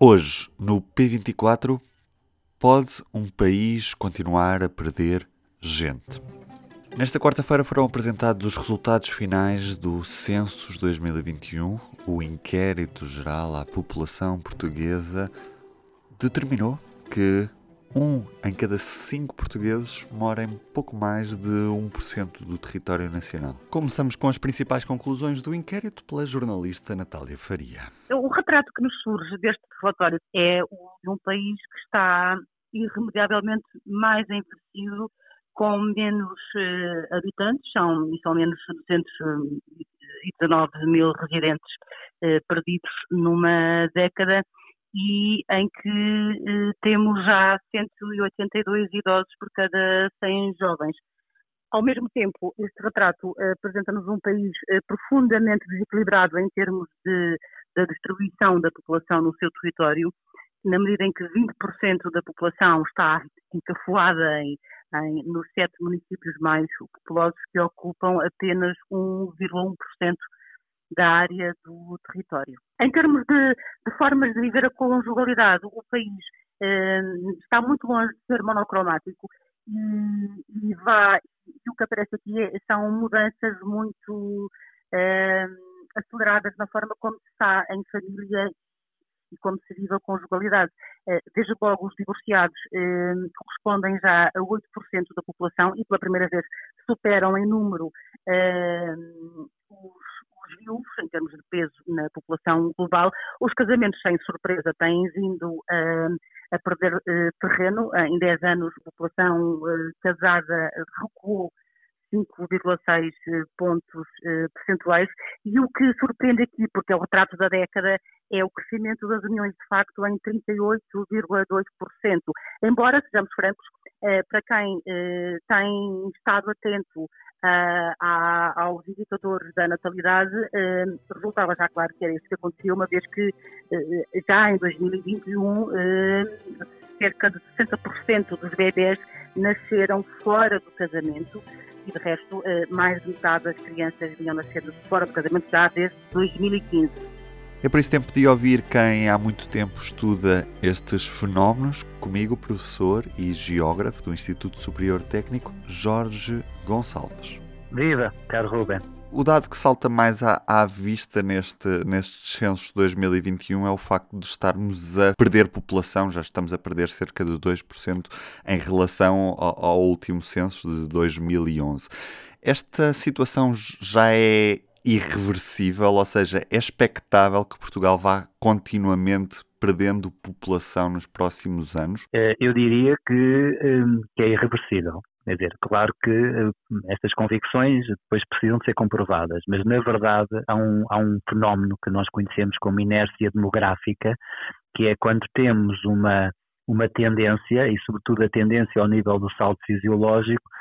Hoje, no P24, pode um país continuar a perder gente? Nesta quarta-feira foram apresentados os resultados finais do Census 2021. O inquérito geral à população portuguesa determinou que um em cada cinco portugueses mora em pouco mais de 1% do território nacional. Começamos com as principais conclusões do inquérito pela jornalista Natália Faria. O retrato que nos surge deste relatório é de um país que está irremediavelmente mais envelhecido, com menos uh, habitantes, são, são menos 219 mil residentes uh, perdidos numa década, e em que eh, temos já 182 idosos por cada 100 jovens. Ao mesmo tempo, este retrato eh, apresenta-nos um país eh, profundamente desequilibrado em termos de, da distribuição da população no seu território, na medida em que 20% da população está encafuada em, em, nos sete municípios mais populosos que ocupam apenas 1,1% da área do território. Em termos de, de, formas de viver a conjugalidade, o país eh, está muito longe de ser monocromático e, e, vai, o que aparece aqui é, são mudanças muito eh, aceleradas na forma como se está em família e como se vive a conjugalidade. Eh, desde logo, os divorciados eh, correspondem já a 8% da população e pela primeira vez superam em número eh, os os viúvos, em termos de peso na população global. Os casamentos, sem surpresa, têm vindo uh, a perder uh, terreno. Uh, em 10 anos, a população casada recuou 5,6 pontos percentuais. E o que surpreende aqui, porque é o retrato da década, é o crescimento das uniões de facto em 38,2%. Embora, sejamos francos, para quem tem estado atento uh, aos indicadores da natalidade, uh, resultava já claro que era isso que aconteceu, uma vez que uh, já em 2021 cerca de 60% dos bebés nasceram fora do casamento e de resto mais de metade das crianças vinham nascer fora do casamento já desde 2015. É por isso tempo de ouvir quem há muito tempo estuda estes fenómenos, comigo, professor e geógrafo do Instituto Superior Técnico, Jorge Gonçalves. Viva, caro Ruben. O dado que salta mais à, à, vista neste, nestes censos de 2021 é o facto de estarmos a perder população, já estamos a perder cerca de 2% em relação ao, ao último censo de 2011. Esta situação já é irreversível, ou seja, é expectável que Portugal vá continuamente perdendo população nos próximos anos? Eh, eu diria que, hum, que é irreversível. Quer dizer, claro que hum, estas convicções depois precisam de ser comprovadas, mas na verdade há um, há um fenómeno que nós conhecemos como inércia demográfica, que é quando temos uma, uma tendência, e sobretudo a tendência ao nível do salto fisiológico, eh,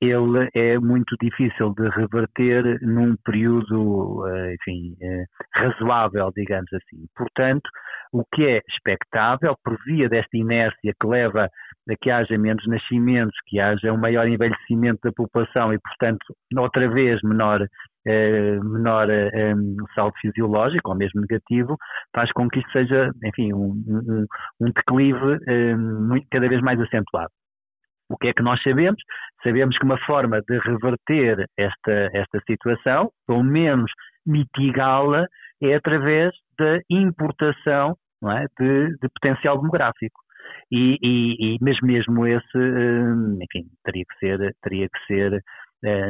ele é muito difícil de reverter num período, eh, enfim, eh, razoável, digamos assim. Portanto, o que é expectável, por via desta inércia que leva a que haja menos nascimentos, que haja um maior envelhecimento da população e, portanto, outra vez menor, menor saldo fisiológico, ou mesmo negativo, faz com que isto seja, enfim, um, um, um declive cada vez mais acentuado. O que é que nós sabemos? Sabemos que uma forma de reverter esta, esta situação, pelo menos mitigá-la, é através da importação é? de, de, potencial demográfico. E, e, e mesmo, mesmo esse, hum, enfim, teria que ser, teria que ser eh,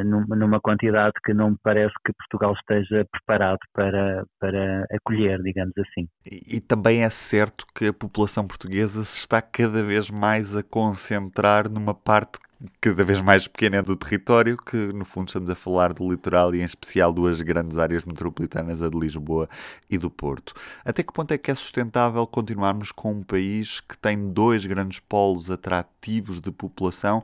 numa quantidade que não me parece que Portugal esteja preparado para, para acolher, digamos assim. E, e, também é certo que a população portuguesa se está cada vez mais a concentrar numa parte cada vez mais pequena do território, que no fundo estamos a falar do litoral e em especial duas grandes áreas metropolitanas, a de Lisboa e do Porto. Até que ponto é que é sustentável continuarmos com um país que tem dois grandes polos atrativos de população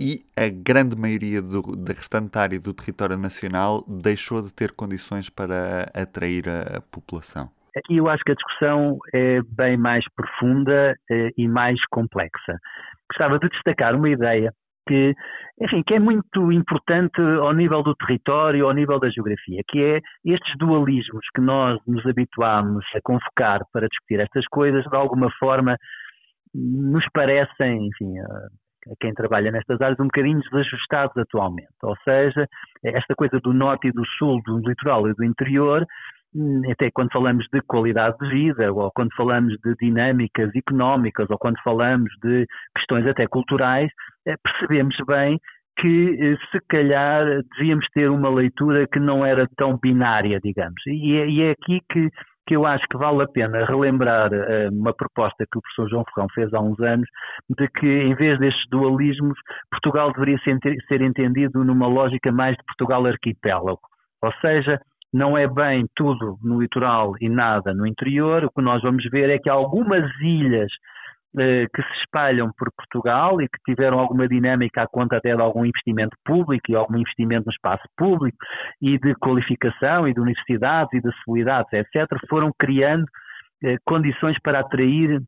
e a grande maioria do, da restante área do território nacional deixou de ter condições para atrair a, a população? Aqui eu acho que a discussão é bem mais profunda eh, e mais complexa. Gostava de destacar uma ideia que, enfim, que é muito importante ao nível do território, ao nível da geografia, que é estes dualismos que nós nos habituámos a convocar para discutir estas coisas, de alguma forma nos parecem, enfim, a quem trabalha nestas áreas, um bocadinho desajustados atualmente. Ou seja, esta coisa do norte e do sul, do litoral e do interior, hum, até quando falamos de qualidade de vida, ou quando falamos de dinâmicas económicas, ou quando falamos de questões até culturais, eh, percebemos bem que eh, se calhar devíamos ter uma leitura que não era tão binária, digamos. E é, e é aqui que que eu acho que vale a pena relembrar uh, uma proposta que o professor João Ferrão fez há uns anos, de que em vez destes dualismos, Portugal deveria ser, entendido numa lógica mais de Portugal arquipélago. Ou seja, não é bem tudo no litoral e nada no interior. O que nós vamos ver é que algumas ilhas eh, que se espalham por Portugal e que tiveram alguma dinâmica à conta até de algum investimento público e algum investimento no espaço público e de qualificação e de universidades e de acessibilidades, etc., foram criando eh, condições para atrair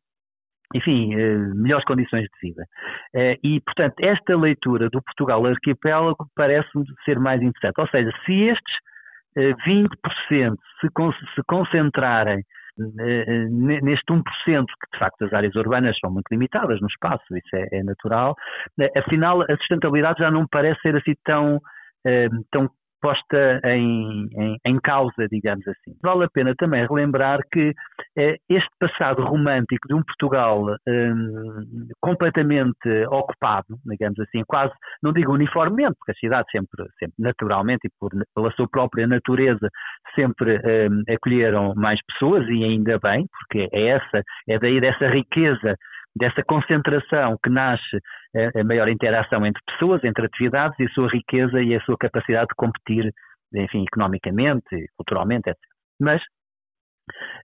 enfim, eh, melhores condições de vida. E, portanto, esta leitura do Portugal arquipélago parece-me ser mais interessante. Ou seja, se estes 20% se concentrarem eh, eh, neste 1%, que de facto as áreas urbanas são muito limitadas no espaço, isso é, é natural, eh, afinal a sustentabilidade já não parece ser assim tão, tão posta em, em, em, causa, digamos assim. Vale a pena também relembrar que eh, este passado romântico de um Portugal um, completamente ocupado, digamos assim, quase, não digo uniformemente, porque as cidades sempre, sempre naturalmente e por, pela sua própria natureza, sempre um, acolheram mais pessoas e ainda bem, porque é essa, é daí dessa riqueza dessa concentração que nasce a, a maior interação entre pessoas, entre atividades e a sua riqueza e a sua capacidade de competir, enfim, economicamente, culturalmente, etc. Mas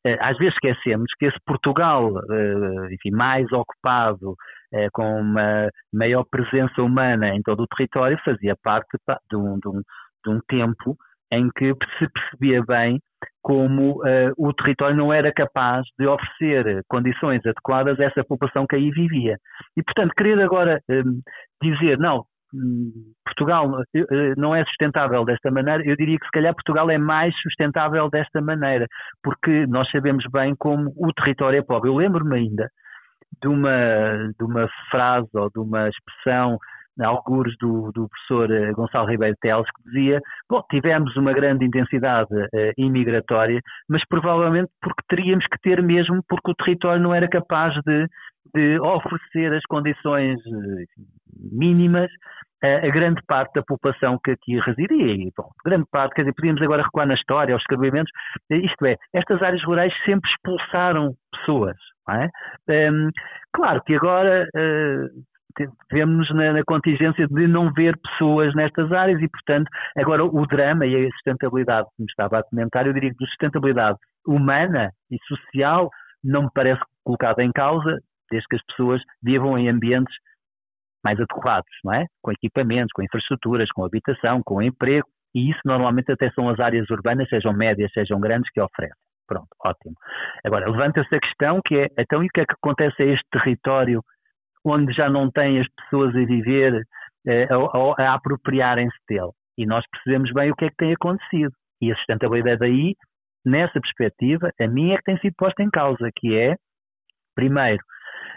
eh, às vezes esquecemos que esse Portugal, eh, enfim, mais ocupado, eh, com uma maior presença humana em todo o território, fazia parte de um, de um, de um tempo em que se percebia bem como uh, o território não era capaz de oferecer condições adequadas a essa população que aí vivia. E, portanto, querer agora um, dizer, não, um, Portugal uh, não é sustentável desta maneira, eu diria que se calhar Portugal é mais sustentável desta maneira, porque nós sabemos bem como o território é pobre. Eu lembro-me ainda de uma, de uma frase ou de uma expressão algures do, do professor eh, Gonçalo Ribeiro Teles, que dizia, bom, tivemos uma grande intensidade uh, imigratória, mas provavelmente porque teríamos que ter mesmo, porque o território não era capaz de, de oferecer as condições uh, mínimas a grande parte da população que aqui residia. E, bom, grande parte, quer dizer, podíamos agora recuar na história, aos escrevimentos, isto é, estas áreas rurais sempre expulsaram pessoas. É? Um, claro que agora uh, vemos na, na, contingência de não ver pessoas nestas áreas e, portanto, agora o drama e a sustentabilidade, como estava a comentar, eu diria que a sustentabilidade humana e social não me parece colocada em causa, desde que as pessoas vivam em ambientes mais adequados, não é? Com equipamentos, com infraestruturas, com habitação, com emprego, e isso normalmente até são as áreas urbanas, sejam médias, sejam grandes, que oferecem. Pronto, ótimo. Agora, levanta-se a questão que é, então, e o que é que acontece a este território onde já não tem as pessoas a viver, eh, a, a apropriarem-se dele. E nós percebemos bem o que é que tem acontecido. E a sustentabilidade aí, nessa perspectiva, a minha é que tem sido posta em causa, que é, primeiro,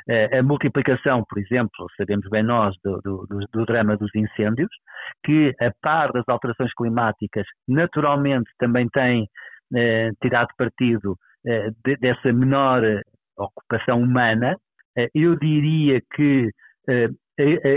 eh, a multiplicação, por exemplo, sabemos bem nós do, do, do, drama dos incêndios, que a par das alterações climáticas, naturalmente também tem eh, tirado partido eh, de, dessa menor ocupação humana, eu diria que eh,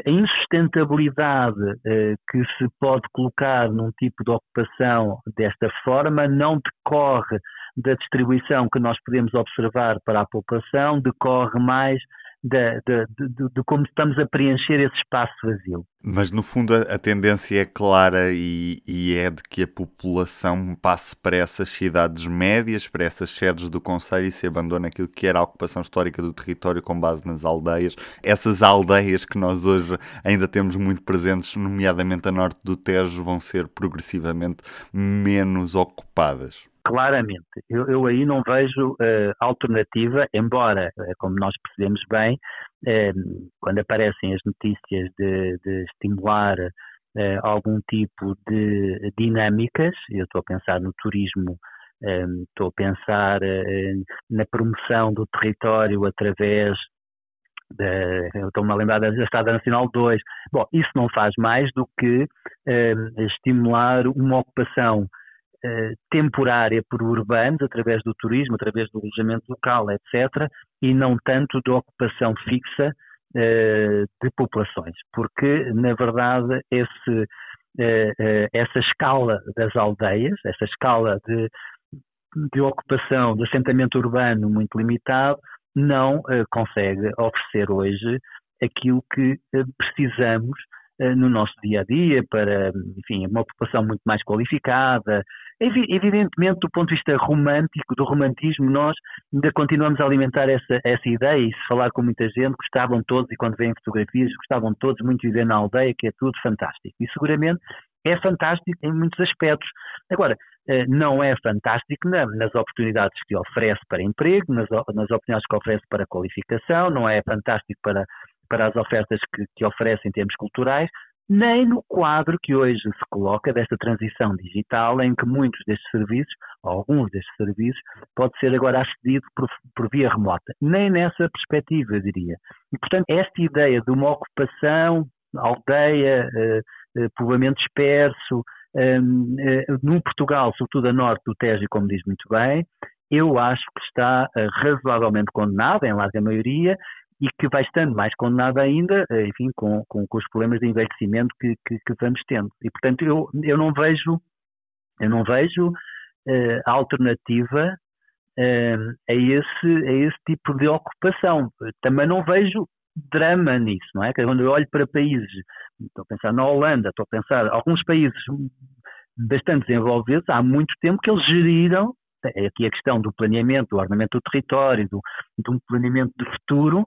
a insustentabilidade eh, que se pode colocar num tipo de ocupação desta forma não decorre da distribuição que nós podemos observar para a população, decorre mais de, de, de, de, como estamos a preencher esse espaço vazio. Mas no fundo a, tendência é clara e, e, é de que a população passe para essas cidades médias, para essas sedes do Conselho e se abandone aquilo que era a ocupação histórica do território com base nas aldeias. Essas aldeias que nós hoje ainda temos muito presentes, nomeadamente a norte do Tejo, vão ser progressivamente menos ocupadas claramente. Eu, eu aí não vejo uh, alternativa, embora, uh, como nós percebemos bem, eh, quando aparecem as notícias de, de estimular eh, algum tipo de dinâmicas, eu estou a pensar no turismo, eh, estou a pensar na promoção do território através estou-me a lembrar da Estrada Nacional 2. Bom, isso não faz mais do que estimular uma ocupação eh, temporária por urbanos, através do turismo, através do alojamento local, etc., e não tanto de ocupação fixa uh, de populações. Porque, na verdade, esse, uh, essa escala das aldeias, essa escala de, de ocupação, de assentamento urbano muito limitado, não consegue oferecer hoje aquilo que precisamos no nosso dia a dia para, enfim, uma população muito mais qualificada, Evidentemente, do ponto de vista romântico, do romantismo, nós ainda continuamos a alimentar essa, essa ideia e se falar com muita gente, gostavam todos, e quando veem fotografias, gostavam todos muito de viver na aldeia, que é tudo fantástico. E seguramente é fantástico em muitos aspectos. Agora, eh, não é fantástico nas oportunidades que oferece para emprego, nas, nas oportunidades que oferece para qualificação, não é fantástico para, para as ofertas que, que oferece em termos culturais, nem no quadro que hoje se coloca desta transição digital, em que muitos destes serviços, ou alguns destes serviços, pode ser agora acedido por, por via remota. Nem nessa perspectiva, eu diria. E, portanto, esta ideia de uma ocupação, aldeia, eh, eh, povoamento disperso, eh, no Portugal, sobretudo a norte do Tejo, como diz muito bem, eu acho que está razoavelmente condenada, em larga maioria, e que vai estando mais condenada ainda, eh, enfim, com, com, com os problemas de envelhecimento que, que, que, vamos tendo. E, portanto, eu, eu não vejo, eu não vejo uh, alternativa uh, a, esse, a esse tipo de ocupação. Também não vejo drama nisso, não é? Quando eu olho para países, estou a pensar na Holanda, estou a pensar alguns países bastante desenvolvidos, há muito tempo que eles geriram é aqui a questão do planeamento, do ordenamento do território, do, um planeamento de futuro,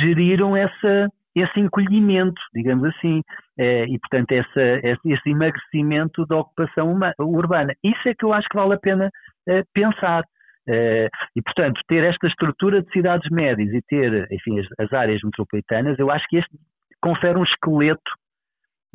geriram essa, esse encolhimento, digamos assim, é, e portanto essa, esse emagrecimento da ocupação urbana. Isso é que eu acho que vale a pena é, pensar. É, e portanto, ter esta estrutura de cidades médias e ter, enfim, as, as áreas metropolitanas, eu acho que este confere um esqueleto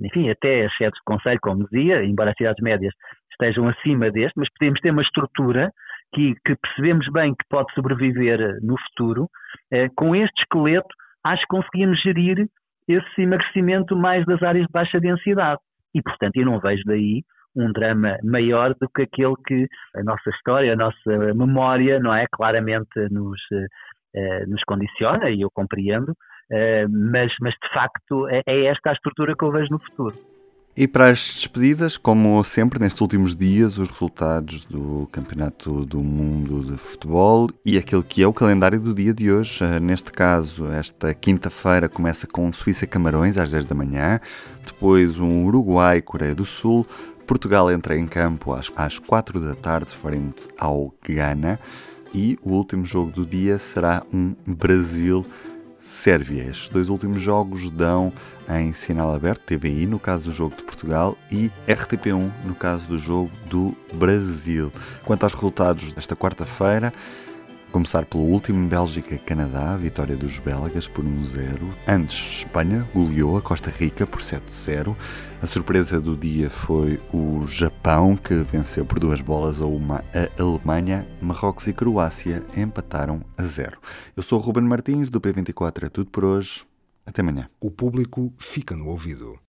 enfim, até exceto de conselho, como dizia, embora as cidades médias estejam acima deste, mas podemos ter uma estrutura que, que percebemos bem que pode sobreviver eh, no futuro. Eh, com este esqueleto, acho que conseguimos gerir esse emagrecimento mais das áreas de baixa densidade. E, portanto, eu não vejo daí um drama maior do que aquele que a nossa história, a nossa memória, não é? Claramente nos, eh, nos condiciona, e eu compreendo, mas, mas de facto é, é esta a estrutura que eu vejo no futuro. E para as despedidas, como sempre nestes últimos dias, os resultados do Campeonato do Mundo de Futebol e aquele que é o calendário do dia de hoje. Eh, neste caso, esta quinta-feira começa com Suíça-Camarões às 10 da manhã, depois um Uruguai-Coreia do Sul, Portugal entra em campo às, às 4 da tarde frente ao Ghana. E o último jogo do dia será um Brasil Sérvia. Estes dois últimos jogos dão em sinal aberto, TVI no caso do jogo de Portugal e RTP1 no caso do jogo do Brasil. Quanto aos resultados desta quarta-feira, Começar pelo último Bélgica-Canadá, vitória dos belgas por 1-0. Antes, Espanha goleou a Costa Rica por 7-0. A surpresa do dia foi o Japão, que venceu por duas bolas a uma a Alemanha. Marrocos e Croácia empataram a 0. Eu sou o Ruben Martins, do P24. É tudo por hoje. Até amanhã. O público fica no ouvido.